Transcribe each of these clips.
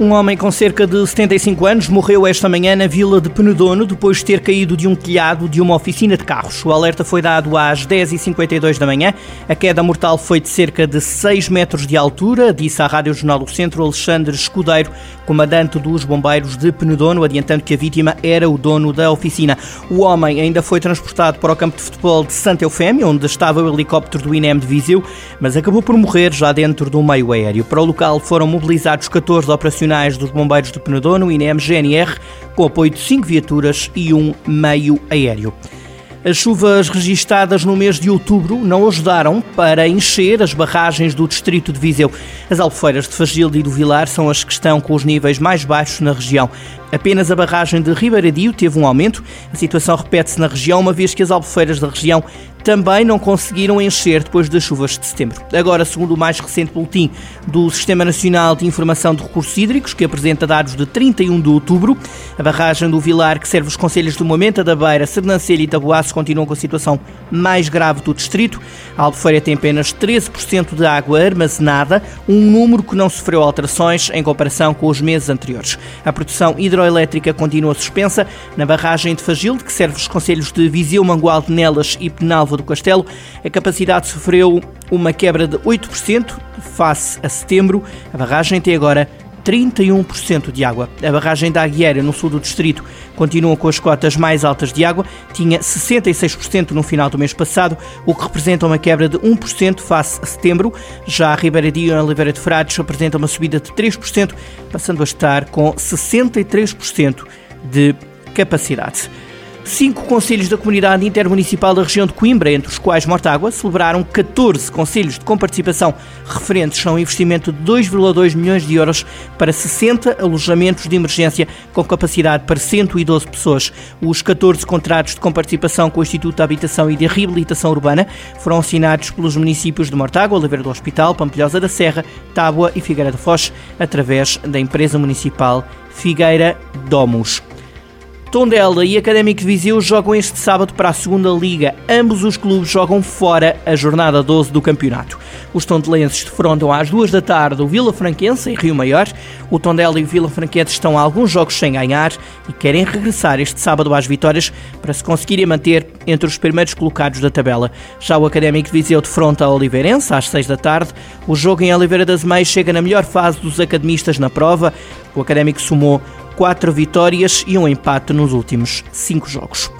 Um homem com cerca de 75 anos morreu esta manhã na vila de Penedono depois de ter caído de um telhado de uma oficina de carros. O alerta foi dado às 10h52 da manhã. A queda mortal foi de cerca de 6 metros de altura, disse à Rádio Jornal do Centro Alexandre Escudeiro, comandante dos bombeiros de Penedono, adiantando que a vítima era o dono da oficina. O homem ainda foi transportado para o campo de futebol de Santa Eufémia, onde estava o helicóptero do INEM de Viseu, mas acabou por morrer já dentro do meio aéreo. Para o local foram mobilizados 14 operacionais operacionais dos bombeiros de Penedono, INEM-GNR, com apoio de cinco viaturas e um meio aéreo. As chuvas registadas no mês de outubro não ajudaram para encher as barragens do distrito de Viseu. As albufeiras de Fagilde e do Vilar são as que estão com os níveis mais baixos na região. Apenas a barragem de Ribeiradio teve um aumento. A situação repete-se na região, uma vez que as albufeiras da região também não conseguiram encher depois das chuvas de setembro. Agora, segundo o mais recente boletim do Sistema Nacional de Informação de Recursos Hídricos, que apresenta dados de 31 de outubro, a barragem do Vilar, que serve os conselhos de Momenta da Beira, Sernancelho e Taboaço, continuam com a situação mais grave do distrito. A Albufeira tem apenas 13% de água armazenada, um número que não sofreu alterações em comparação com os meses anteriores. A produção hidroelétrica continua suspensa na barragem de Fagilde, que serve os conselhos de Viseu, Mangualde, Nelas e Penalva do Castelo, a capacidade sofreu uma quebra de 8% face a setembro. A barragem tem agora 31% de água. A barragem da Aguieira, no sul do distrito, continua com as cotas mais altas de água, tinha 66% no final do mês passado, o que representa uma quebra de 1% face a setembro. Já a Ribeira de Oliveira de Frades apresenta uma subida de 3%, passando a estar com 63% de capacidade. Cinco conselhos da comunidade intermunicipal da região de Coimbra, entre os quais Mortágua, celebraram 14 conselhos de comparticipação referentes a um investimento de 2,2 milhões de euros para 60 alojamentos de emergência com capacidade para 112 pessoas. Os 14 contratos de comparticipação com o Instituto de Habitação e de Reabilitação Urbana foram assinados pelos municípios de Mortágua, Oliveira do Hospital, Pampilhosa da Serra, Tábua e Figueira da Foz, através da empresa municipal Figueira Domus. Tondela e Académico de Viseu jogam este sábado para a segunda Liga. Ambos os clubes jogam fora a jornada 12 do campeonato. Os tondelenses defrontam às duas da tarde o Vila Franquense, em Rio Maior. O Tondela e o Vila Franquense estão a alguns jogos sem ganhar e querem regressar este sábado às vitórias para se conseguirem manter entre os primeiros colocados da tabela. Já o Académico de Viseu defronta a Oliveirense às seis da tarde. O jogo em Oliveira das Meias chega na melhor fase dos academistas na prova. O Académico somou quatro vitórias e um empate nos últimos cinco jogos.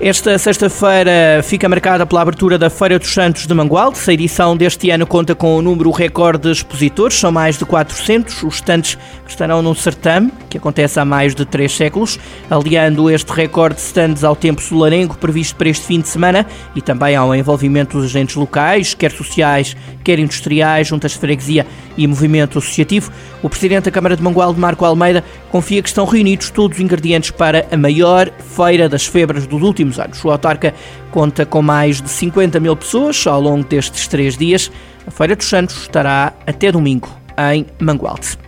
Esta sexta-feira fica marcada pela abertura da Feira dos Santos de Mangualde. A edição deste ano conta com o número recorde de expositores, são mais de 400 os estantes que estarão no certame, que acontece há mais de três séculos, aliando este recorde de stands ao tempo solarengo previsto para este fim de semana e também ao envolvimento dos agentes locais, quer sociais, quer industriais, juntas de freguesia e movimento associativo. O Presidente da Câmara de Mangualde, Marco Almeida, confia que estão reunidos todos os ingredientes para a maior feira das febras dos últimos anos. O autarca conta com mais de 50 mil pessoas ao longo destes três dias. A Feira dos Santos estará até domingo em Mangualde.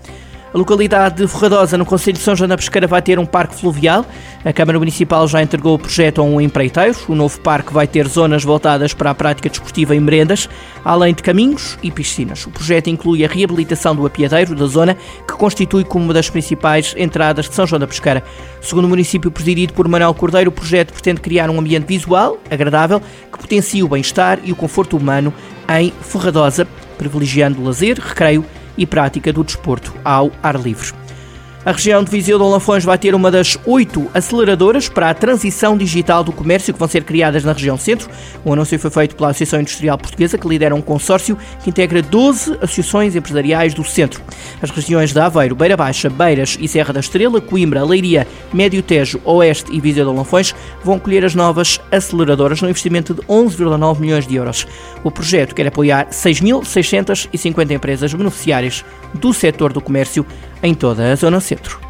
A localidade de Ferradosa, no Conselho de São João da Pesqueira, vai ter um parque fluvial. A Câmara Municipal já entregou o projeto a um empreiteiro. O novo parque vai ter zonas voltadas para a prática desportiva e merendas, além de caminhos e piscinas. O projeto inclui a reabilitação do apiadeiro da zona, que constitui como uma das principais entradas de São João da Pesqueira. Segundo o município presidido por Manuel Cordeiro, o projeto pretende criar um ambiente visual, agradável, que potencie o bem-estar e o conforto humano em Ferradosa, privilegiando lazer, recreio e prática do desporto ao ar livre. A região de Viseu de Olafões vai ter uma das oito aceleradoras para a transição digital do comércio que vão ser criadas na região centro. O anúncio foi feito pela Associação Industrial Portuguesa, que lidera um consórcio que integra 12 associações empresariais do centro. As regiões de Aveiro, Beira Baixa, Beiras e Serra da Estrela, Coimbra, Leiria, Médio Tejo, Oeste e Viseu de Olafões vão colher as novas aceleradoras no investimento de 11,9 milhões de euros. O projeto quer apoiar 6.650 empresas beneficiárias do setor do comércio em toda a Zona Centro.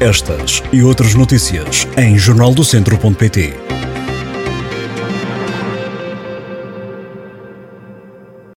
Estas e outras notícias em jornaldocentro.pt.